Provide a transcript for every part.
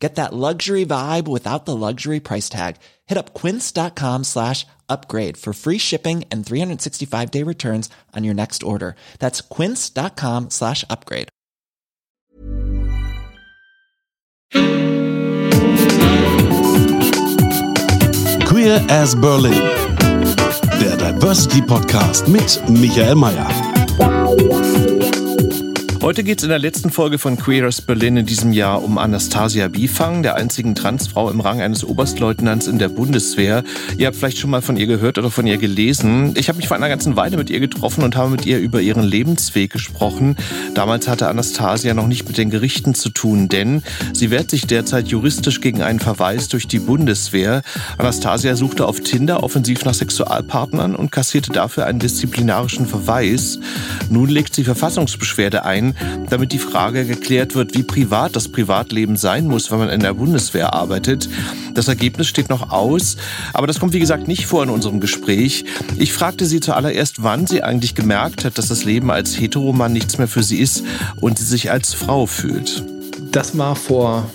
Get that luxury vibe without the luxury price tag. Hit up quince.com slash upgrade for free shipping and 365 day returns on your next order. That's quince.com slash upgrade. Queer as Berlin. Der Diversity Podcast mit Michael Mayer. Heute geht es in der letzten Folge von Queers Berlin in diesem Jahr um Anastasia Bifang, der einzigen Transfrau im Rang eines Oberstleutnants in der Bundeswehr. Ihr habt vielleicht schon mal von ihr gehört oder von ihr gelesen. Ich habe mich vor einer ganzen Weile mit ihr getroffen und habe mit ihr über ihren Lebensweg gesprochen. Damals hatte Anastasia noch nicht mit den Gerichten zu tun, denn sie wehrt sich derzeit juristisch gegen einen Verweis durch die Bundeswehr. Anastasia suchte auf Tinder offensiv nach Sexualpartnern und kassierte dafür einen disziplinarischen Verweis. Nun legt sie Verfassungsbeschwerde ein damit die Frage geklärt wird, wie privat das Privatleben sein muss, wenn man in der Bundeswehr arbeitet. Das Ergebnis steht noch aus, aber das kommt wie gesagt nicht vor in unserem Gespräch. Ich fragte sie zuallererst, wann sie eigentlich gemerkt hat, dass das Leben als Heteromann nichts mehr für sie ist und sie sich als Frau fühlt. Das war vor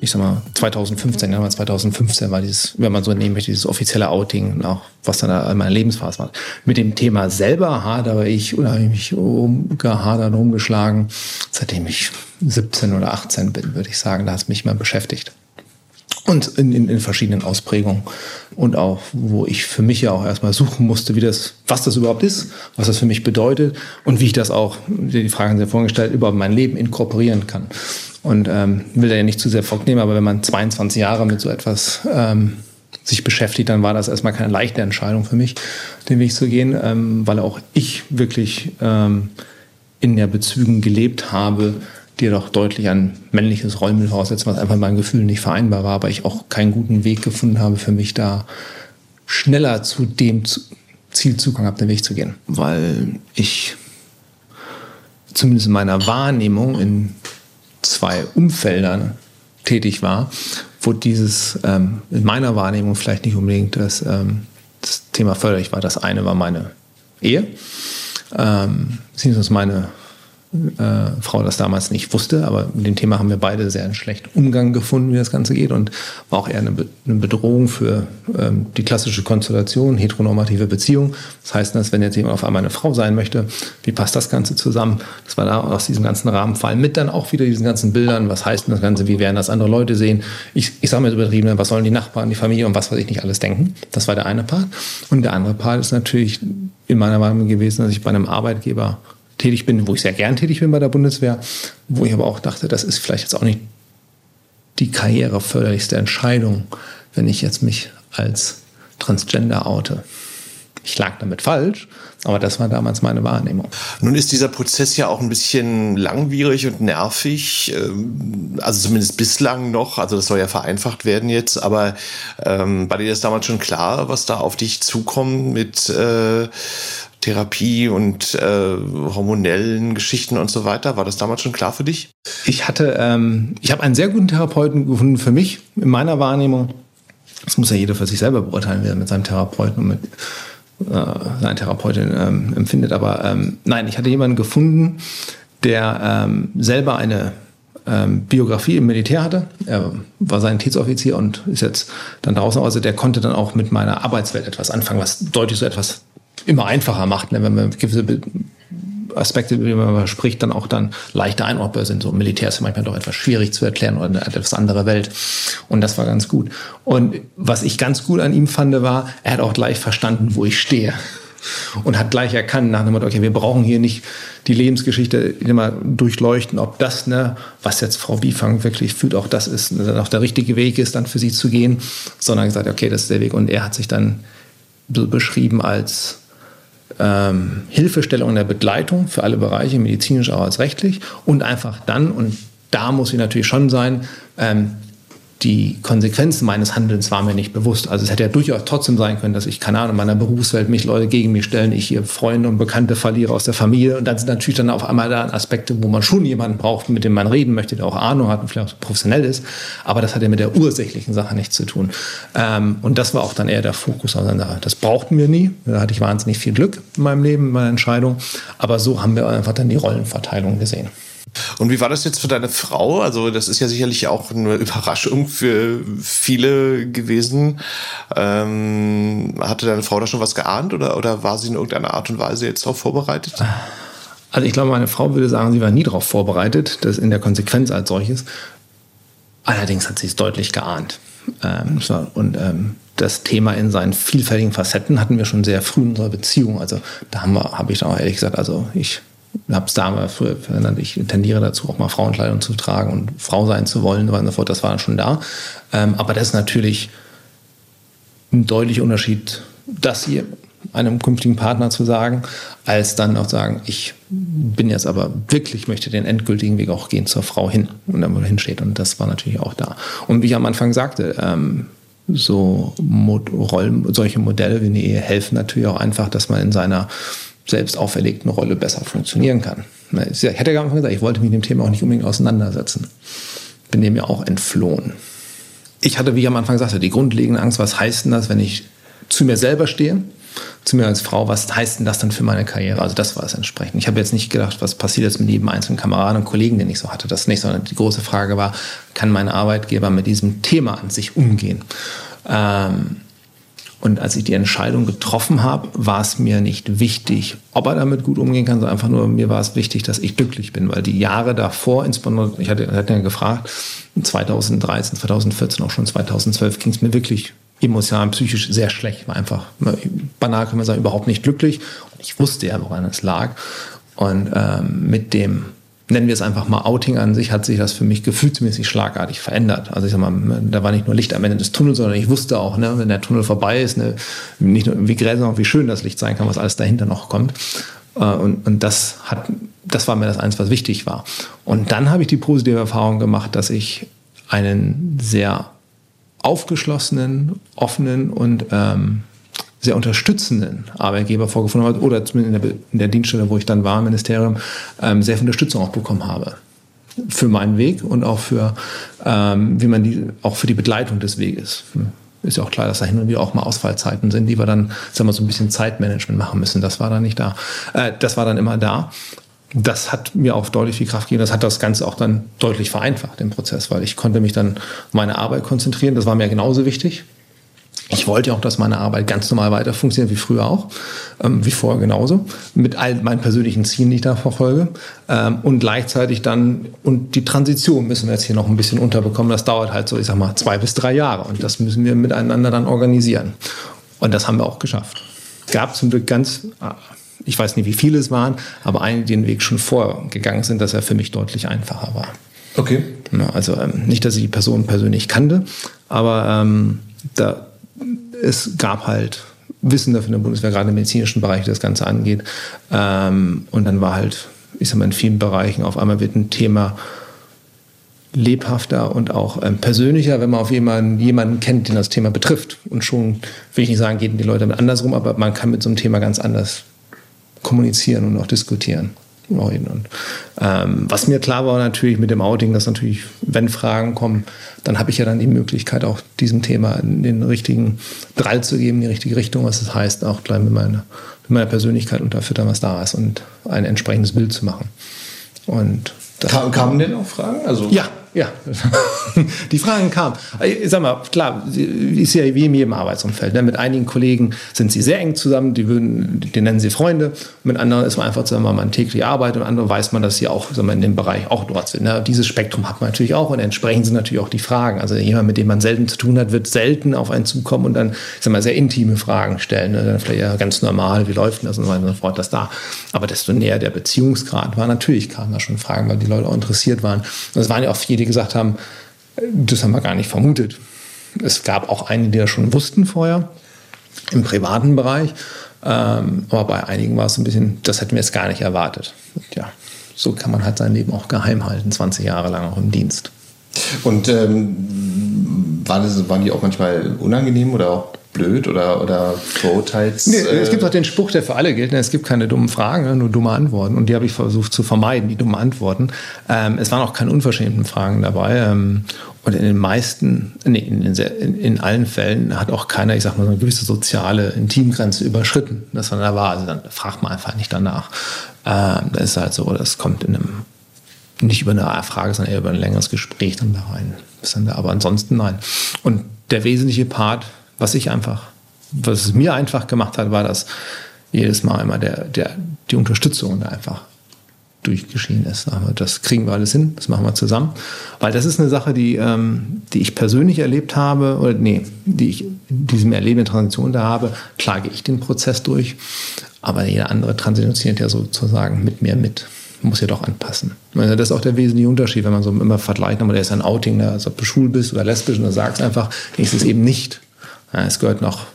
ich sag mal, 2015, ja, 2015 war dieses, wenn man so nehmen möchte, dieses offizielle Outing, auch was dann in meiner Lebensphase war. Mit dem Thema selber hadere ich oder habe ich mich umgehadert, umgeschlagen, seitdem ich 17 oder 18 bin, würde ich sagen, da hat es mich mal beschäftigt. Und in, in, in verschiedenen Ausprägungen. Und auch, wo ich für mich ja auch erstmal suchen musste, wie das, was das überhaupt ist, was das für mich bedeutet und wie ich das auch, die Fragen sehr vorgestellt, überhaupt mein Leben inkorporieren kann. Und ähm, will da ja nicht zu sehr vornehmen, aber wenn man 22 Jahre mit so etwas ähm, sich beschäftigt, dann war das erstmal keine leichte Entscheidung für mich, den Weg zu gehen, ähm, weil auch ich wirklich ähm, in der Bezügen gelebt habe, die doch deutlich ein männliches Rollenbild voraussetzen, was einfach mein Gefühl nicht vereinbar war, aber ich auch keinen guten Weg gefunden habe für mich da schneller zu dem Zielzugang habe, den Weg zu gehen. Weil ich zumindest in meiner Wahrnehmung in zwei Umfeldern tätig war, wo dieses ähm, in meiner Wahrnehmung vielleicht nicht unbedingt das, ähm, das Thema förderlich war. Das eine war meine Ehe, ähm, beziehungsweise meine äh, Frau das damals nicht wusste, aber mit dem Thema haben wir beide sehr einen schlechten Umgang gefunden, wie das Ganze geht und war auch eher eine, Be eine Bedrohung für ähm, die klassische Konstellation, heteronormative Beziehung. Das heißt, dass wenn jetzt jemand auf einmal eine Frau sein möchte, wie passt das Ganze zusammen? Das war da aus diesem ganzen Rahmen fallen mit dann auch wieder diesen ganzen Bildern, was heißt denn das Ganze, wie werden das andere Leute sehen? Ich, ich sage mal übertrieben, was sollen die Nachbarn, die Familie und was weiß ich nicht alles denken? Das war der eine Part. Und der andere Part ist natürlich in meiner Wahrnehmung gewesen, dass ich bei einem Arbeitgeber tätig bin, wo ich sehr gern tätig bin bei der Bundeswehr, wo ich aber auch dachte, das ist vielleicht jetzt auch nicht die karriereförderlichste Entscheidung, wenn ich jetzt mich als Transgender oute. Ich lag damit falsch, aber das war damals meine Wahrnehmung. Nun ist dieser Prozess ja auch ein bisschen langwierig und nervig, ähm, also zumindest bislang noch. Also das soll ja vereinfacht werden jetzt, aber ähm, war dir das damals schon klar, was da auf dich zukommt mit äh, Therapie und äh, hormonellen Geschichten und so weiter. War das damals schon klar für dich? Ich hatte, ähm, ich habe einen sehr guten Therapeuten gefunden für mich, in meiner Wahrnehmung. Das muss ja jeder für sich selber beurteilen, wer mit seinem Therapeuten und mit äh, seiner Therapeutin ähm, empfindet. Aber ähm, nein, ich hatte jemanden gefunden, der ähm, selber eine ähm, Biografie im Militär hatte. Er war Sanitätsoffizier und ist jetzt dann draußen. Also der konnte dann auch mit meiner Arbeitswelt etwas anfangen, was deutlich so etwas immer einfacher macht, ne? wenn man gewisse Aspekte, über die man spricht, dann auch dann leichter einordbar sind. So Militär ist manchmal doch etwas schwierig zu erklären oder eine etwas andere Welt. Und das war ganz gut. Und was ich ganz gut an ihm fand, war, er hat auch gleich verstanden, wo ich stehe. Und hat gleich erkannt, nach dem Motto, okay, wir brauchen hier nicht die Lebensgeschichte immer durchleuchten, ob das, ne, was jetzt Frau Biefang wirklich fühlt, auch das ist, ne, auch der richtige Weg ist, dann für sie zu gehen, sondern gesagt, okay, das ist der Weg. Und er hat sich dann beschrieben als ähm, Hilfestellung in der Begleitung für alle Bereiche, medizinisch auch als rechtlich. Und einfach dann, und da muss ich natürlich schon sein, ähm, die Konsequenzen meines Handelns waren mir nicht bewusst. Also es hätte ja durchaus trotzdem sein können, dass ich, keine Ahnung, in meiner Berufswelt mich Leute gegen mich stellen, ich hier Freunde und Bekannte verliere aus der Familie. Und dann sind natürlich dann auf einmal da Aspekte, wo man schon jemanden braucht, mit dem man reden möchte, der auch Ahnung hat und vielleicht auch professionell ist. Aber das hat ja mit der ursächlichen Sache nichts zu tun. Ähm, und das war auch dann eher der Fokus. Also das brauchten wir nie. Da hatte ich wahnsinnig viel Glück in meinem Leben, in meiner Entscheidung. Aber so haben wir einfach dann die Rollenverteilung gesehen. Und wie war das jetzt für deine Frau? Also das ist ja sicherlich auch eine Überraschung für viele gewesen. Ähm, hatte deine Frau da schon was geahnt oder, oder war sie in irgendeiner Art und Weise jetzt darauf vorbereitet? Also ich glaube, meine Frau würde sagen, sie war nie darauf vorbereitet, das in der Konsequenz als solches. Allerdings hat sie es deutlich geahnt. Ähm, und ähm, das Thema in seinen vielfältigen Facetten hatten wir schon sehr früh in unserer Beziehung. Also da haben wir, habe ich dann auch ehrlich gesagt, also ich habe es damals früher verändert. Ich tendiere dazu, auch mal Frauenkleidung zu tragen und Frau sein zu wollen. Das war schon da. Ähm, aber das ist natürlich ein deutlicher Unterschied, das hier einem künftigen Partner zu sagen, als dann auch sagen, ich bin jetzt aber wirklich, möchte den endgültigen Weg auch gehen zur Frau hin und dann wo hinsteht. Und das war natürlich auch da. Und wie ich am Anfang sagte, ähm, so Mod Rollen, solche Modelle wie eine Ehe helfen natürlich auch einfach, dass man in seiner selbst auferlegten Rolle besser funktionieren kann. Ich hätte gar nicht gesagt, ich wollte mich mit dem Thema auch nicht unbedingt auseinandersetzen. Bin dem ja auch entflohen. Ich hatte, wie ich am Anfang sagte, die grundlegende Angst, was heißt denn das, wenn ich zu mir selber stehe, zu mir als Frau, was heißt denn das dann für meine Karriere? Also das war es entsprechend. Ich habe jetzt nicht gedacht, was passiert jetzt mit jedem einzelnen Kameraden und Kollegen, den ich so hatte. Das nicht, sondern die große Frage war, kann mein Arbeitgeber mit diesem Thema an sich umgehen? Ähm, und als ich die Entscheidung getroffen habe, war es mir nicht wichtig, ob er damit gut umgehen kann, sondern einfach nur, mir war es wichtig, dass ich glücklich bin, weil die Jahre davor, insbesondere, ich hatte, hatte ja gefragt, 2013, 2014, auch schon 2012 ging es mir wirklich emotional, psychisch sehr schlecht. War einfach, banal kann man sagen, überhaupt nicht glücklich. Und ich wusste ja, woran es lag. Und ähm, mit dem nennen wir es einfach mal Outing an sich, hat sich das für mich gefühlsmäßig schlagartig verändert. Also ich sag mal, da war nicht nur Licht am Ende des Tunnels, sondern ich wusste auch, ne, wenn der Tunnel vorbei ist, ne, nicht nur wie sondern auch wie schön das Licht sein kann, was alles dahinter noch kommt. Äh, und, und das hat, das war mir das eins, was wichtig war. Und dann habe ich die positive Erfahrung gemacht, dass ich einen sehr aufgeschlossenen, offenen und ähm, sehr unterstützenden Arbeitgeber vorgefunden habe oder zumindest in der, in der, Dienststelle, wo ich dann war im Ministerium, ähm, sehr viel Unterstützung auch bekommen habe für meinen Weg und auch für ähm, wie man die auch für die Begleitung des Weges. Ist ja auch klar, dass da hin und wieder auch mal Ausfallzeiten sind, die wir dann, sagen wir so ein bisschen Zeitmanagement machen müssen. Das war dann nicht da. Äh, das war dann immer da. Das hat mir auch deutlich viel Kraft gegeben. Das hat das Ganze auch dann deutlich vereinfacht, den Prozess, weil ich konnte mich dann meine Arbeit konzentrieren. Das war mir genauso wichtig. Ich wollte auch, dass meine Arbeit ganz normal weiter funktioniert, wie früher auch, ähm, wie vorher genauso, mit all meinen persönlichen Zielen, die ich da verfolge. Ähm, und gleichzeitig dann, und die Transition müssen wir jetzt hier noch ein bisschen unterbekommen. Das dauert halt so, ich sag mal, zwei bis drei Jahre. Und das müssen wir miteinander dann organisieren. Und das haben wir auch geschafft. Gab zum Glück ganz, ich weiß nicht, wie viele es waren, aber einige, die den Weg schon vorgegangen sind, dass er für mich deutlich einfacher war. Okay. Also ähm, nicht, dass ich die Person persönlich kannte, aber ähm, da es gab halt Wissende von der Bundeswehr, gerade im medizinischen Bereich, das Ganze angeht. Ähm, und dann war halt, ich sag mal, in vielen Bereichen auf einmal wird ein Thema lebhafter und auch ähm, persönlicher, wenn man auf jemanden, jemanden kennt, den das Thema betrifft. Und schon, will ich nicht sagen, gehen die Leute damit andersrum, aber man kann mit so einem Thema ganz anders kommunizieren und auch diskutieren. Und, ähm, was mir klar war natürlich mit dem Outing, dass natürlich, wenn Fragen kommen, dann habe ich ja dann die Möglichkeit, auch diesem Thema den richtigen Drall zu geben, die richtige Richtung, was das heißt, auch gleich mit meiner, mit meiner Persönlichkeit unterfüttern, was da ist und ein entsprechendes Bild zu machen. Und Kam, kamen denn auch Fragen? Also ja, ja, die Fragen kamen. Ich sag mal, klar, ist ja wie in jedem Arbeitsumfeld. Ne? Mit einigen Kollegen sind sie sehr eng zusammen, die, würden, die nennen sie Freunde. Mit anderen ist man einfach sagen mal, täglich Arbeit und andere weiß man, dass sie auch sagen wir, in dem Bereich auch dort sind. Ne? Dieses Spektrum hat man natürlich auch und entsprechend sind natürlich auch die Fragen. Also jemand, mit dem man selten zu tun hat, wird selten auf einen zukommen und dann sag mal, sehr intime Fragen stellen. Ne? Dann vielleicht ja ganz normal, wie läuft das und so weiter und so fort, das da. Aber desto näher der Beziehungsgrad war, natürlich kamen da schon Fragen, weil die Leute auch interessiert waren. Und waren ja auch viele, gesagt haben, das haben wir gar nicht vermutet. Es gab auch einige, die das schon wussten vorher, im privaten Bereich. Ähm, aber bei einigen war es ein bisschen, das hätten wir jetzt gar nicht erwartet. Ja, so kann man halt sein Leben auch geheim halten, 20 Jahre lang auch im Dienst. Und ähm, waren, das, waren die auch manchmal unangenehm oder auch blöd oder, oder verurteilt? Nee, es gibt auch den Spruch, der für alle gilt. Ne? Es gibt keine dummen Fragen, ne? nur dumme Antworten. Und die habe ich versucht zu vermeiden, die dummen Antworten. Ähm, es waren auch keine unverschämten Fragen dabei. Ähm, und in den meisten, nee, in, in, in, allen Fällen hat auch keiner, ich sag mal, so eine gewisse soziale Intimgrenze überschritten, dass man da war. Also dann fragt man einfach nicht danach. Ähm, das ist halt so, das kommt in einem, nicht über eine Frage, sondern eher über ein längeres Gespräch dann da rein. Aber ansonsten nein. Und der wesentliche Part was ich einfach, was es mir einfach gemacht hat, war das jedes Mal immer der, der, die Unterstützung da einfach durchgeschieden ist. Das kriegen wir alles hin, das machen wir zusammen. Weil das ist eine Sache, die, ähm, die ich persönlich erlebt habe, oder nee, die ich in diesem Erleben der Transition da habe, klage ich den Prozess durch. Aber jeder andere transitioniert ja sozusagen mit mir mit. Man muss ja doch anpassen. Also das ist auch der wesentliche Unterschied, wenn man so immer vergleicht, aber der ist ein Outing, ne, als ob du schwul bist oder lesbisch und du sagst einfach, ist es eben nicht. Es gehört noch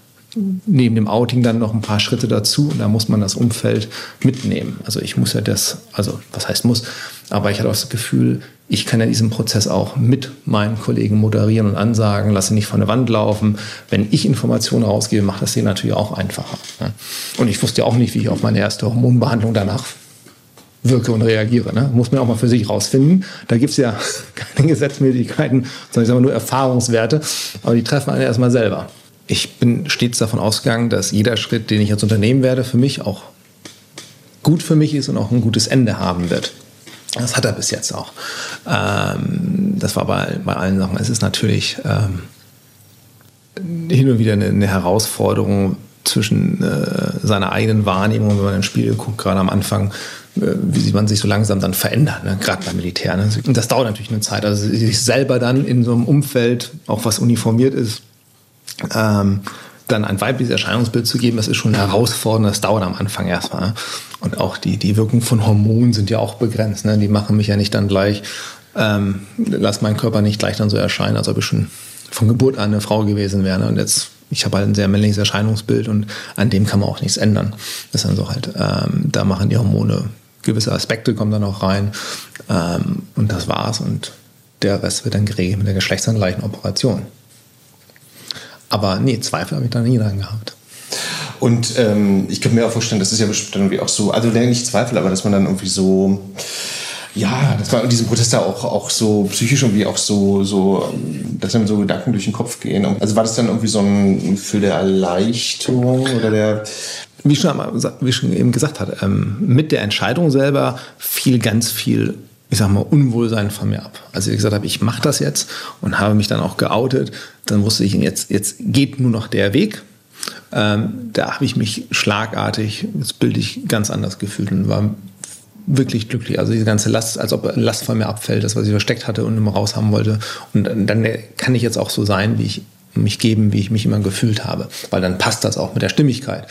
neben dem Outing dann noch ein paar Schritte dazu und da muss man das Umfeld mitnehmen. Also ich muss ja das, also was heißt muss, aber ich hatte auch das Gefühl, ich kann ja diesen Prozess auch mit meinen Kollegen moderieren und ansagen, lasse nicht von der Wand laufen. Wenn ich Informationen rausgebe, macht das denen natürlich auch einfacher. Und ich wusste ja auch nicht, wie ich auf meine erste Hormonbehandlung danach wirke und reagiere. Ne? Muss man auch mal für sich rausfinden. Da gibt es ja keine Gesetzmäßigkeiten, sondern ich sage mal nur Erfahrungswerte, aber die treffen einen erstmal selber ich bin stets davon ausgegangen, dass jeder Schritt, den ich als Unternehmen werde, für mich auch gut für mich ist und auch ein gutes Ende haben wird. Das hat er bis jetzt auch. Ähm, das war bei, bei allen Sachen. Es ist natürlich ähm, hin und wieder eine, eine Herausforderung zwischen äh, seiner eigenen Wahrnehmung, wenn man ins Spiel guckt, gerade am Anfang, äh, wie man sich so langsam dann verändert, ne? gerade beim Militär. Ne? Und das dauert natürlich eine Zeit. Also sich selber dann in so einem Umfeld, auch was uniformiert ist, ähm, dann ein weibliches Erscheinungsbild zu geben, das ist schon herausfordernd, das dauert am Anfang erstmal. Und auch die, die Wirkung von Hormonen sind ja auch begrenzt. Ne? Die machen mich ja nicht dann gleich, ähm, lass meinen Körper nicht gleich dann so erscheinen, als ob ich schon von Geburt an eine Frau gewesen wäre. Ne? Und jetzt, ich habe halt ein sehr männliches Erscheinungsbild und an dem kann man auch nichts ändern. Das ist dann so halt, ähm, da machen die Hormone gewisse Aspekte kommen dann auch rein ähm, und das war's. Und der Rest wird dann geregelt mit der geschlechtsangleichen Operation. Aber nee, Zweifel habe ich da nie dran gehabt. Und ähm, ich könnte mir auch vorstellen, das ist ja bestimmt irgendwie auch so, also nicht Zweifel, aber dass man dann irgendwie so, ja, dass man in diesem Protest da auch, auch so psychisch irgendwie auch so, so, dass dann so Gedanken durch den Kopf gehen. Also war das dann irgendwie so ein Gefühl der Erleichterung oder der, wie wie schon eben gesagt hat, ähm, mit der Entscheidung selber fiel ganz viel ich sag mal, Unwohlsein von mir ab. Als ich gesagt habe, ich mache das jetzt und habe mich dann auch geoutet, dann wusste ich, jetzt, jetzt geht nur noch der Weg. Ähm, da habe ich mich schlagartig, das bildlich ganz anders gefühlt und war wirklich glücklich. Also diese ganze Last, als ob Last von mir abfällt, das, was ich versteckt hatte und immer raus haben wollte. Und dann kann ich jetzt auch so sein, wie ich mich geben, wie ich mich immer gefühlt habe. Weil dann passt das auch mit der Stimmigkeit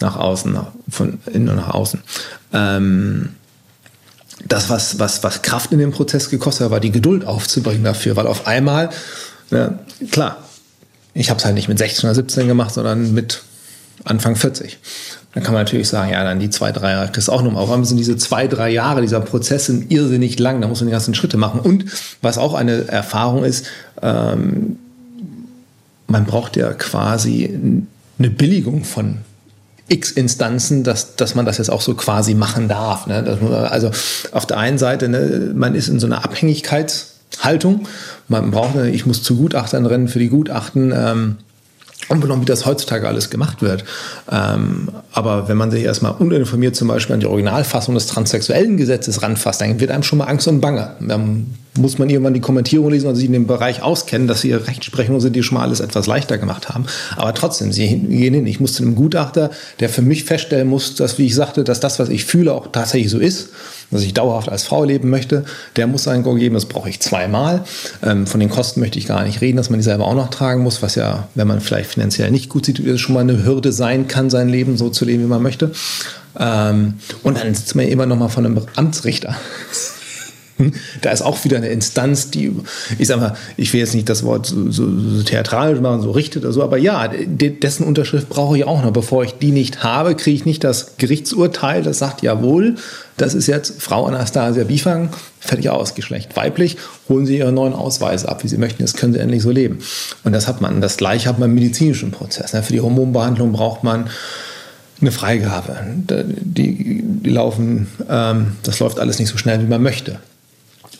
nach außen, von innen und nach außen. Ähm, das, was, was, was Kraft in dem Prozess gekostet hat, war die Geduld aufzubringen dafür, weil auf einmal, ja, klar, ich habe es halt nicht mit 16 oder 17 gemacht, sondern mit Anfang 40. Dann kann man natürlich sagen, ja, dann die zwei, drei Jahre das auch noch. Auf einmal sind diese zwei, drei Jahre, dieser Prozess sind irrsinnig lang, da muss man die ganzen Schritte machen. Und was auch eine Erfahrung ist, ähm, man braucht ja quasi eine Billigung von x Instanzen, dass, dass man das jetzt auch so quasi machen darf. Ne? also auf der einen Seite, ne, man ist in so einer Abhängigkeitshaltung. Man braucht, ne, ich muss zu Gutachtern rennen für die Gutachten. Ähm, unbenommen, wie das heutzutage alles gemacht wird. Ähm, aber wenn man sich erstmal uninformiert zum Beispiel an die Originalfassung des transsexuellen Gesetzes ranfasst, dann wird einem schon mal Angst und Bange. Dann muss man irgendwann die Kommentierung lesen und sich in dem Bereich auskennen, dass sie Rechtsprechungen sind, die schon mal alles etwas leichter gemacht haben. Aber trotzdem, sie gehen hin. Ich muss zu einem Gutachter, der für mich feststellen muss, dass, wie ich sagte, dass das, was ich fühle, auch tatsächlich so ist dass ich dauerhaft als Frau leben möchte, der muss ein Go geben. Das brauche ich zweimal. Ähm, von den Kosten möchte ich gar nicht reden, dass man die selber auch noch tragen muss, was ja, wenn man vielleicht finanziell nicht gut sieht, schon mal eine Hürde sein kann, sein Leben so zu leben, wie man möchte. Ähm, und dann sitzt man immer noch mal von einem Amtsrichter. Da ist auch wieder eine Instanz, die, ich sag mal, ich will jetzt nicht das Wort so, so, so theatralisch machen, so richtet oder so, aber ja, dessen Unterschrift brauche ich auch noch. Bevor ich die nicht habe, kriege ich nicht das Gerichtsurteil, das sagt, jawohl, das ist jetzt Frau Anastasia Bifang, fertig aus, Geschlecht weiblich, holen Sie Ihre neuen Ausweise ab, wie Sie möchten, jetzt können Sie endlich so leben. Und das hat man. Das gleiche hat man im medizinischen Prozess. Ne? Für die Hormonbehandlung braucht man eine Freigabe. Die, die laufen, ähm, das läuft alles nicht so schnell, wie man möchte.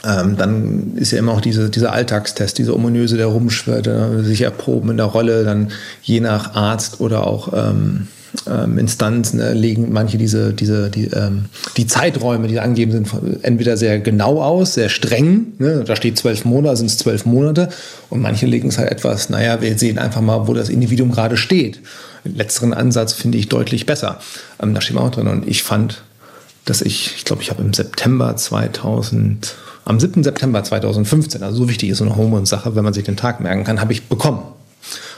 Ähm, dann ist ja immer auch diese, dieser Alltagstest, diese ominöse, der rumschwirrt, äh, sich erproben in der Rolle, dann je nach Arzt oder auch ähm, ähm, Instanzen äh, legen manche diese, diese, die, ähm, die Zeiträume, die angegeben sind, entweder sehr genau aus, sehr streng, ne? da steht zwölf Monate, sind es zwölf Monate, und manche legen es halt etwas, naja, wir sehen einfach mal, wo das Individuum gerade steht. Den letzteren Ansatz finde ich deutlich besser. Ähm, da steht man auch drin. Und ich fand, dass ich, ich glaube, ich habe im September 2000, am 7. September 2015, also so wichtig ist so eine Hormonsache, wenn man sich den Tag merken kann, habe ich bekommen.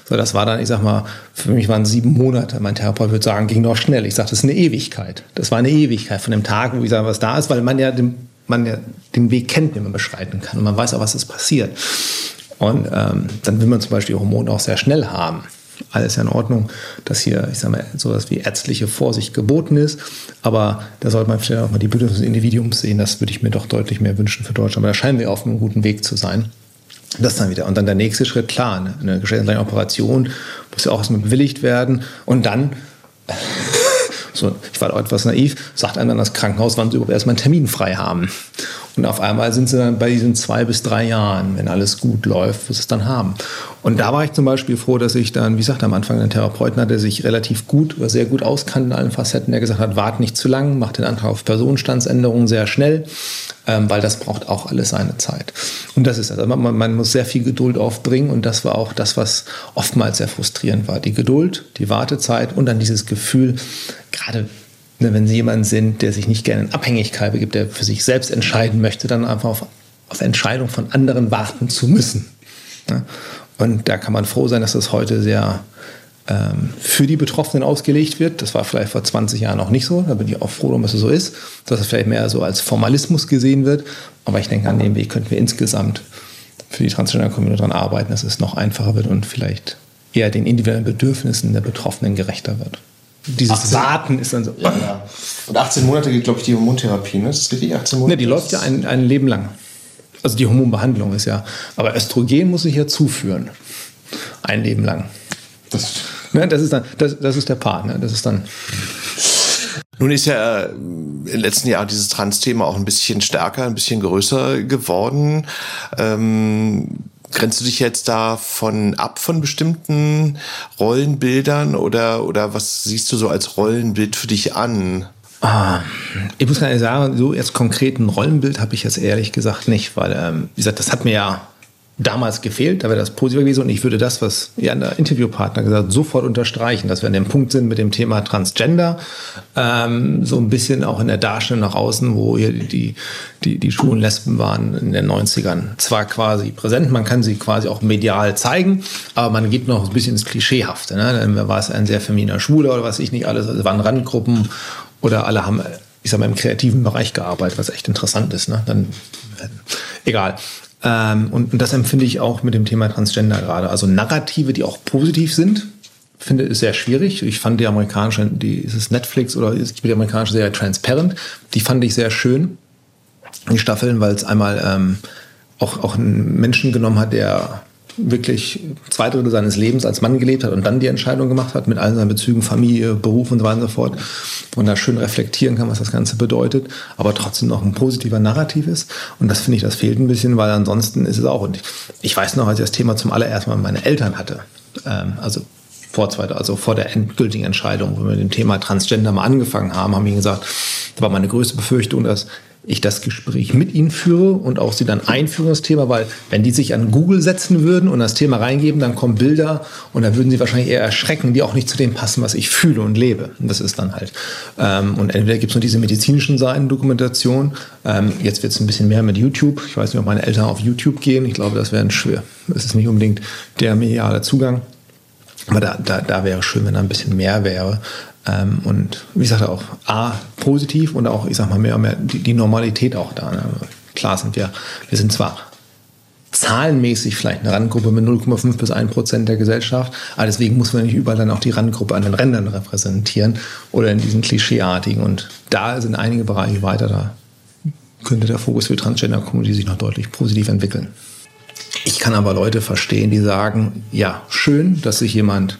So, das war dann, ich sag mal, für mich waren sieben Monate. Mein Therapeut würde sagen, ging doch schnell. Ich sage, das ist eine Ewigkeit. Das war eine Ewigkeit von dem Tag, wo ich sage, was da ist, weil man ja den, man ja den Weg kennt, den man beschreiten kann. Und man weiß auch, was ist passiert. Und ähm, dann will man zum Beispiel Hormone auch sehr schnell haben alles in Ordnung, dass hier, ich sage mal, sowas wie ärztliche Vorsicht geboten ist. Aber da sollte man vielleicht auch mal die Bedürfnisse des Individuums sehen. Das würde ich mir doch deutlich mehr wünschen für Deutschland. Aber da scheinen wir auf einem guten Weg zu sein. Das dann wieder. Und dann der nächste Schritt, klar, eine, eine geschlechtsreiche Operation muss ja auch erstmal bewilligt werden. Und dann, so, ich war auch etwas naiv, sagt einem dann das Krankenhaus, wann sie überhaupt erstmal einen Termin frei haben. Und auf einmal sind sie dann bei diesen zwei bis drei Jahren, wenn alles gut läuft, was sie es dann haben. Und da war ich zum Beispiel froh, dass ich dann, wie gesagt, am Anfang einen Therapeuten hatte, der sich relativ gut oder sehr gut auskannte in allen Facetten, der gesagt hat, wart nicht zu lang, macht den Antrag auf Personenstandsänderung sehr schnell, ähm, weil das braucht auch alles seine Zeit. Und das ist also man, man muss sehr viel Geduld aufbringen und das war auch das, was oftmals sehr frustrierend war. Die Geduld, die Wartezeit und dann dieses Gefühl, gerade wenn Sie jemand sind, der sich nicht gerne in Abhängigkeit begibt, der für sich selbst entscheiden möchte, dann einfach auf, auf Entscheidung von anderen warten zu müssen. Und da kann man froh sein, dass das heute sehr ähm, für die Betroffenen ausgelegt wird. Das war vielleicht vor 20 Jahren auch nicht so. Da bin ich auch froh, dass es so ist, dass es vielleicht mehr so als Formalismus gesehen wird. Aber ich denke, an dem Weg könnten wir insgesamt für die Transgender-Community daran arbeiten, dass es noch einfacher wird und vielleicht eher den individuellen Bedürfnissen der Betroffenen gerechter wird dieses 18, Warten ist dann so. Ja, ja. Und 18 Monate geht, glaube ich, die Hormontherapie, ne? Ist das richtig? 18 Monate? Ne, die läuft ja ein, ein Leben lang. Also die Hormonbehandlung ist ja. Aber Östrogen muss ich ja zuführen. Ein Leben lang. Das, ne, das ist dann, das, das ist der Part, ne? Das ist dann. Nun ist ja äh, im letzten Jahr dieses Trans-Thema auch ein bisschen stärker, ein bisschen größer geworden. Ähm, Grenzt du dich jetzt da von ab von bestimmten Rollenbildern oder, oder was siehst du so als Rollenbild für dich an? Ah, ich muss gar nicht sagen, so jetzt konkret ein Rollenbild habe ich jetzt ehrlich gesagt nicht, weil, ähm, wie gesagt, das hat mir ja damals gefehlt, da wäre das positiv gewesen und ich würde das, was ihr Interviewpartner gesagt sofort unterstreichen, dass wir an dem Punkt sind mit dem Thema Transgender, ähm, so ein bisschen auch in der Darstellung nach außen, wo hier die, die, die schwulen Lesben waren in den 90ern, zwar quasi präsent, man kann sie quasi auch medial zeigen, aber man geht noch ein bisschen ins Klischeehafte. Ne? Dann war es ein sehr femininer Schwuler oder was ich nicht alles, also waren Randgruppen oder alle haben ich sag mal, im kreativen Bereich gearbeitet, was echt interessant ist. Ne? Dann, egal. Ähm, und, und das empfinde ich auch mit dem Thema Transgender gerade. Also Narrative, die auch positiv sind, finde ich sehr schwierig. Ich fand die amerikanische, die, ist es Netflix oder ist die amerikanische Serie Transparent, die fand ich sehr schön, die Staffeln, weil es einmal ähm, auch, auch einen Menschen genommen hat, der wirklich zwei Drittel seines Lebens als Mann gelebt hat und dann die Entscheidung gemacht hat mit allen seinen Bezügen, Familie, Beruf und so weiter und so fort und da schön reflektieren kann, was das Ganze bedeutet, aber trotzdem noch ein positiver Narrativ ist. Und das finde ich, das fehlt ein bisschen, weil ansonsten ist es auch und ich weiß noch, als ich das Thema zum allerersten Mal meine Eltern hatte, ähm, also vor zweiter, also vor der endgültigen Entscheidung, wo wir mit dem Thema Transgender mal angefangen haben, haben die gesagt, das war meine größte Befürchtung, dass ich das Gespräch mit ihnen führe und auch sie dann einführen das Thema, weil wenn die sich an Google setzen würden und das Thema reingeben, dann kommen Bilder und da würden sie wahrscheinlich eher erschrecken, die auch nicht zu dem passen, was ich fühle und lebe. Und das ist dann halt. Ähm, und entweder gibt es nur diese medizinischen Seiten, Dokumentation. Ähm, jetzt wird es ein bisschen mehr mit YouTube. Ich weiß nicht, ob meine Eltern auf YouTube gehen. Ich glaube, das wäre schwer. Es ist nicht unbedingt der mediale Zugang. Aber da, da, da wäre schön, wenn da ein bisschen mehr wäre. Ähm, und wie gesagt, auch A, positiv und auch, ich sag mal, mehr und mehr die, die Normalität auch da. Ne? klar sind wir, wir sind zwar zahlenmäßig vielleicht eine Randgruppe mit 0,5 bis 1 Prozent der Gesellschaft. Aber deswegen muss man nicht überall dann auch die Randgruppe an den Rändern repräsentieren oder in diesen Klischeeartigen. Und da sind einige Bereiche weiter. Da könnte der Fokus für Transgender-Community sich noch deutlich positiv entwickeln. Ich kann aber Leute verstehen, die sagen, ja, schön, dass sich jemand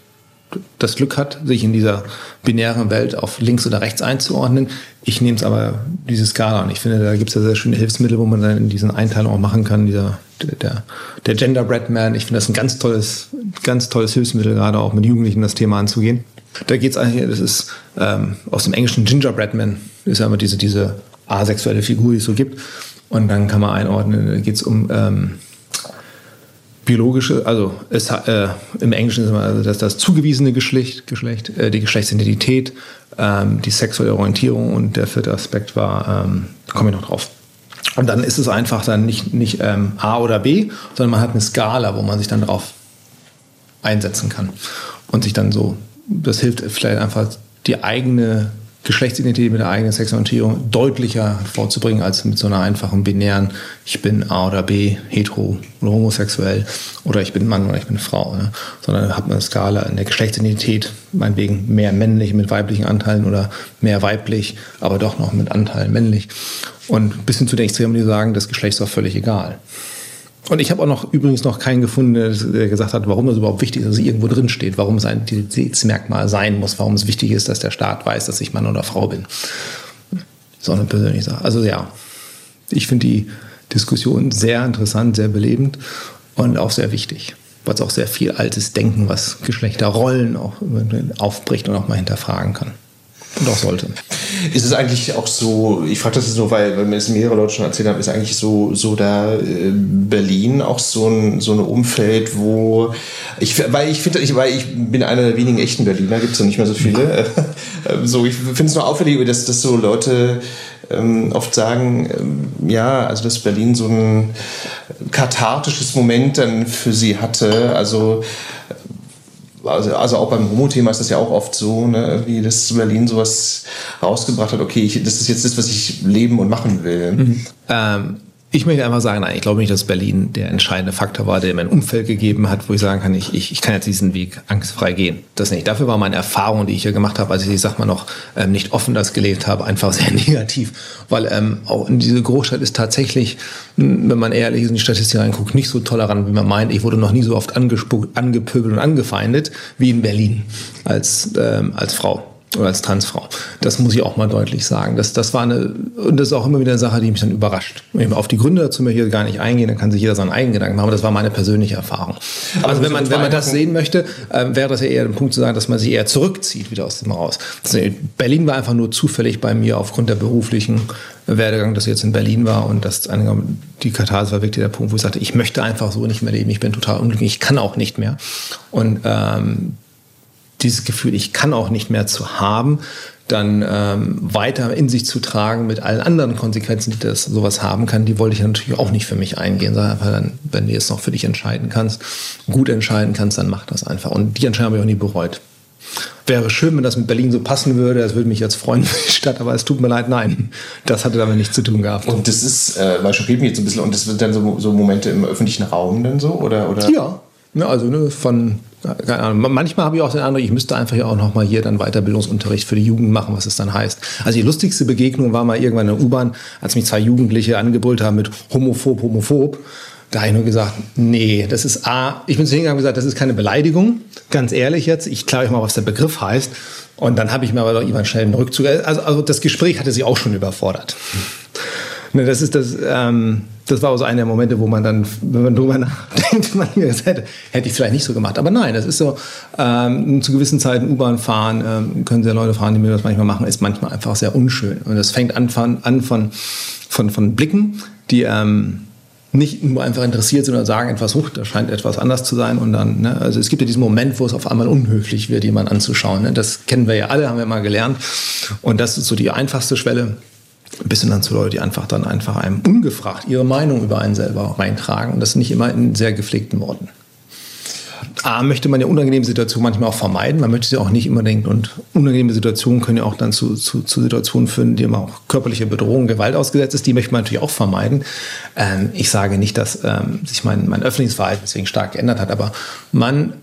das Glück hat, sich in dieser binären Welt auf links oder rechts einzuordnen. Ich nehme es aber diese Skala und ich finde, da gibt es ja sehr schöne Hilfsmittel, wo man dann in diesen Einteilungen auch machen kann. Dieser, der, der Gender Bread Man, ich finde das ein ganz tolles, ganz tolles Hilfsmittel, gerade auch mit Jugendlichen das Thema anzugehen. Da geht es eigentlich, das ist ähm, aus dem englischen Gingerbread Man, ist ja immer diese, diese asexuelle Figur, die es so gibt. Und dann kann man einordnen, da geht es um ähm, biologische, also es, äh, im Englischen ist immer also das, das zugewiesene Geschlecht, Geschlecht äh, die Geschlechtsidentität, ähm, die sexuelle Orientierung und der vierte Aspekt war, ähm, da komme ich noch drauf. Und dann ist es einfach dann nicht, nicht ähm, A oder B, sondern man hat eine Skala, wo man sich dann drauf einsetzen kann und sich dann so, das hilft vielleicht einfach die eigene Geschlechtsidentität mit der eigenen Sexualität deutlicher vorzubringen als mit so einer einfachen binären, ich bin A oder B, hetero oder homosexuell oder ich bin Mann oder ich bin Frau. Ne? Sondern hat man eine Skala in der Geschlechtsidentität, meinetwegen mehr männlich mit weiblichen Anteilen oder mehr weiblich, aber doch noch mit Anteilen männlich. Und bis hin zu den Extremen, die sagen, das Geschlecht ist doch völlig egal. Und ich habe auch noch übrigens noch keinen gefunden, der gesagt hat, warum das überhaupt wichtig ist, dass es irgendwo drin steht, warum es ein Identitätsmerkmal sein muss, warum es wichtig ist, dass der Staat weiß, dass ich Mann oder Frau bin. So eine persönliche Sache. Also ja, ich finde die Diskussion sehr interessant, sehr belebend und auch sehr wichtig, weil es auch sehr viel altes Denken, was Geschlechterrollen auch aufbricht und auch mal hinterfragen kann. Auch sollte. Ist es eigentlich auch so, ich frage das jetzt nur, weil, weil mir das mehrere Leute schon erzählt haben, ist eigentlich so, so da äh, Berlin auch so ein, so ein Umfeld, wo ich, weil ich finde, ich, weil ich bin einer der wenigen echten Berliner, gibt es ja nicht mehr so viele. so, ich finde es nur auffällig, dass, dass so Leute ähm, oft sagen, ähm, ja, also dass Berlin so ein kathartisches Moment dann für sie hatte. Also also, also auch beim Homo-Thema ist das ja auch oft so, ne, wie das Berlin sowas rausgebracht hat, okay, ich, das ist jetzt das, was ich leben und machen will. Mhm. Ähm, ich möchte einfach sagen, nein, ich glaube nicht, dass Berlin der entscheidende Faktor war, der mir ein Umfeld gegeben hat, wo ich sagen kann, ich, ich, ich kann jetzt diesen Weg angstfrei gehen. Das nicht. Dafür war meine Erfahrung, die ich hier gemacht habe, als ich, ich sag mal noch, ähm, nicht offen das gelebt habe, einfach sehr negativ. Weil ähm, auch in diese Großstadt ist tatsächlich, wenn man ehrlich ist in die Statistik reinguckt, nicht so tolerant, wie man meint. Ich wurde noch nie so oft angespuckt, angepöbelt und angefeindet wie in Berlin als, ähm, als Frau oder als Transfrau. Das muss ich auch mal deutlich sagen. Das, das war eine, und das ist auch immer wieder eine Sache, die mich dann überrascht. Auf die Gründe dazu möchte ich gar nicht eingehen, dann kann sich jeder seinen eigenen Gedanken machen, aber das war meine persönliche Erfahrung. Also, also wenn man, wenn man das sehen möchte, äh, wäre das ja eher ein Punkt zu sagen, dass man sich eher zurückzieht wieder aus dem Haus. Berlin war einfach nur zufällig bei mir aufgrund der beruflichen Werdegang, dass ich jetzt in Berlin war und das die Katharsis war wirklich der Punkt, wo ich sagte, ich möchte einfach so nicht mehr leben, ich bin total unglücklich, ich kann auch nicht mehr. Und ähm, dieses Gefühl, ich kann auch nicht mehr zu haben, dann ähm, weiter in sich zu tragen mit allen anderen Konsequenzen, die das sowas haben kann, die wollte ich natürlich auch nicht für mich eingehen. Sag einfach dann, wenn du jetzt noch für dich entscheiden kannst, gut entscheiden kannst, dann mach das einfach. Und die Entscheidung habe ich auch nie bereut. Wäre schön, wenn das mit Berlin so passen würde. Das würde mich jetzt freuen für die Stadt, aber es tut mir leid, nein. Das hatte damit nichts zu tun gehabt. Und das ist, äh, weil schockiert mich jetzt ein bisschen, und das wird dann so, so Momente im öffentlichen Raum dann so? Oder, oder? Ja, ja, also ne, von, keine Ahnung, manchmal habe ich auch den Eindruck, ich müsste einfach ja auch nochmal hier dann Weiterbildungsunterricht für die Jugend machen, was es dann heißt. Also die lustigste Begegnung war mal irgendwann in der U-Bahn, als mich zwei Jugendliche angebrüllt haben mit homophob, homophob. Da habe ich nur gesagt, nee, das ist A, ich bin zu hingegangen und gesagt, das ist keine Beleidigung, ganz ehrlich jetzt, ich kläre euch mal, was der Begriff heißt. Und dann habe ich mir aber doch irgendwann schnell einen Rückzug, also, also das Gespräch hatte sie auch schon überfordert. Ne, das ist das, ähm, das war so einer der Momente, wo man dann, wenn man drüber nachdenkt, man hätte, hätte ich vielleicht nicht so gemacht. Aber nein, das ist so, ähm, zu gewissen Zeiten U-Bahn fahren, ähm, können sehr Leute fahren, die mir das manchmal machen, ist manchmal einfach sehr unschön. Und das fängt an von, an von, von, von Blicken, die ähm, nicht nur einfach interessiert sind oder sagen etwas, hoch, da scheint etwas anders zu sein. Und dann, ne, also es gibt ja diesen Moment, wo es auf einmal unhöflich wird, jemanden anzuschauen. Ne? Das kennen wir ja alle, haben wir mal gelernt. Und das ist so die einfachste Schwelle bis hin dann zu Leuten, die einfach dann einfach einem ungefragt ihre Meinung über einen selber reintragen und das nicht immer in sehr gepflegten Worten. A, möchte man ja unangenehme Situationen manchmal auch vermeiden. Man möchte sie auch nicht unbedingt. Und unangenehme Situationen können ja auch dann zu, zu, zu Situationen führen, die man auch körperliche Bedrohung, Gewalt ausgesetzt ist. Die möchte man natürlich auch vermeiden. Ähm, ich sage nicht, dass ähm, sich mein, mein öffentliches Verhalten deswegen stark geändert hat, aber man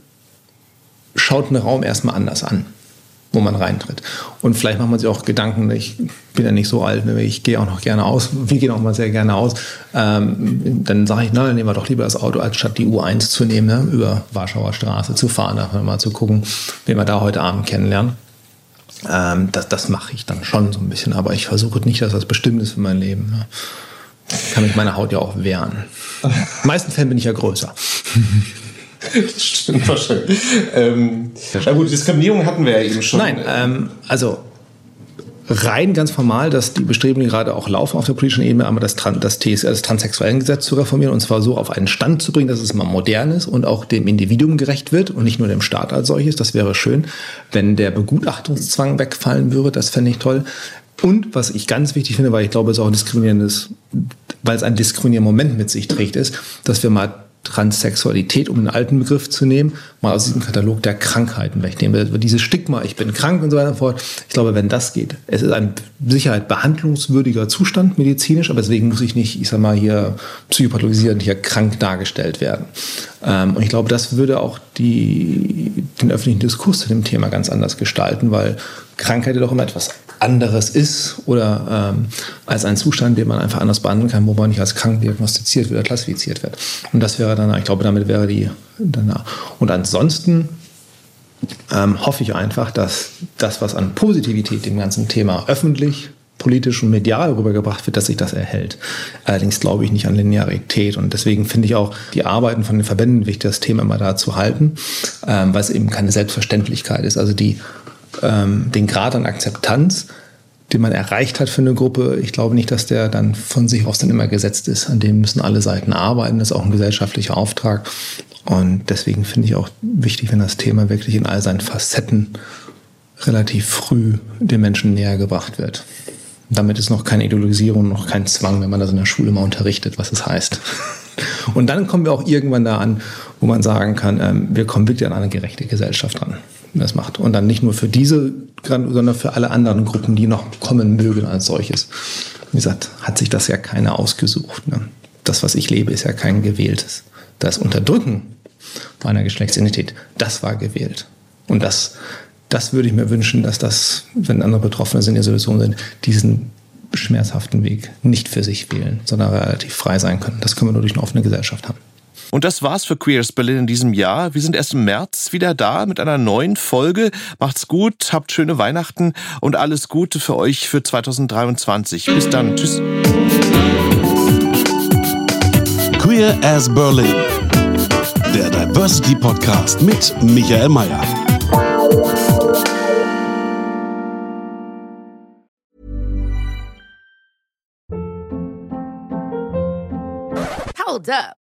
schaut einen Raum erstmal anders an wo man reintritt. Und vielleicht macht man sich auch Gedanken, ich bin ja nicht so alt, ne, ich gehe auch noch gerne aus, wir gehen auch mal sehr gerne aus. Ähm, dann sage ich, na, dann nehmen wir doch lieber das Auto, als statt die U1 zu nehmen, ne, über Warschauer Straße zu fahren, einfach mal zu gucken, wen wir da heute Abend kennenlernen. Ähm, das das mache ich dann schon so ein bisschen, aber ich versuche nicht, dass das bestimmt ist für mein Leben. Ne. Kann mich meine Haut ja auch wehren. In den meisten Fällen bin ich ja größer. Das stimmt wahrscheinlich. Ähm, na gut, Diskriminierung hatten wir ja eben schon. Nein, ähm, also rein ganz formal, dass die Bestrebungen gerade auch laufen auf der politischen Ebene, einmal das, Tran das, TS das Transsexuellengesetz zu reformieren und zwar so auf einen Stand zu bringen, dass es mal modern ist und auch dem Individuum gerecht wird und nicht nur dem Staat als solches. Das wäre schön, wenn der Begutachtungszwang wegfallen würde. Das fände ich toll. Und was ich ganz wichtig finde, weil ich glaube, es auch ein diskriminierendes, weil es ein diskriminierender Moment mit sich trägt, ist, dass wir mal Transsexualität, um einen alten Begriff zu nehmen, mal aus diesem Katalog der Krankheiten wegnehmen. Dieses Stigma, ich bin krank und so weiter und fort. Ich glaube, wenn das geht, es ist ein Sicherheit behandlungswürdiger Zustand medizinisch, aber deswegen muss ich nicht, ich sag mal, hier psychopatholisierend hier krank dargestellt werden. Ähm, und ich glaube, das würde auch die, den öffentlichen Diskurs zu dem Thema ganz anders gestalten, weil Krankheit ja doch immer etwas anderes ist oder ähm, als ein Zustand, den man einfach anders behandeln kann, wo man nicht als krank diagnostiziert oder klassifiziert wird. Und das wäre dann, ich glaube, damit wäre die dann. Und ansonsten ähm, hoffe ich einfach, dass das, was an Positivität dem ganzen Thema öffentlich, politisch und medial rübergebracht wird, dass sich das erhält. Allerdings glaube ich nicht an Linearität und deswegen finde ich auch die Arbeiten von den Verbänden wichtig, das Thema immer da zu halten, ähm, weil es eben keine Selbstverständlichkeit ist. Also die ähm, den Grad an Akzeptanz, den man erreicht hat für eine Gruppe, ich glaube nicht, dass der dann von sich aus dann immer gesetzt ist. An dem müssen alle Seiten arbeiten. Das ist auch ein gesellschaftlicher Auftrag. Und deswegen finde ich auch wichtig, wenn das Thema wirklich in all seinen Facetten relativ früh den Menschen näher gebracht wird. Damit ist noch keine Ideologisierung, noch kein Zwang, wenn man das in der Schule mal unterrichtet, was es heißt. Und dann kommen wir auch irgendwann da an, wo man sagen kann, ähm, wir kommen wirklich an eine gerechte Gesellschaft ran das macht. Und dann nicht nur für diese, sondern für alle anderen Gruppen, die noch kommen mögen als solches. Wie gesagt, hat sich das ja keiner ausgesucht. Ne? Das, was ich lebe, ist ja kein gewähltes. Das Unterdrücken meiner Geschlechtsidentität, das war gewählt. Und das, das würde ich mir wünschen, dass das, wenn andere Betroffene sind, in der Situation sind, diesen schmerzhaften Weg nicht für sich wählen, sondern relativ frei sein können. Das können wir nur durch eine offene Gesellschaft haben. Und das war's für Queers Berlin in diesem Jahr. Wir sind erst im März wieder da mit einer neuen Folge. Macht's gut, habt schöne Weihnachten und alles Gute für euch für 2023. Bis dann. Tschüss. Queer as Berlin. Der Diversity Podcast mit Michael Mayer. Hold up.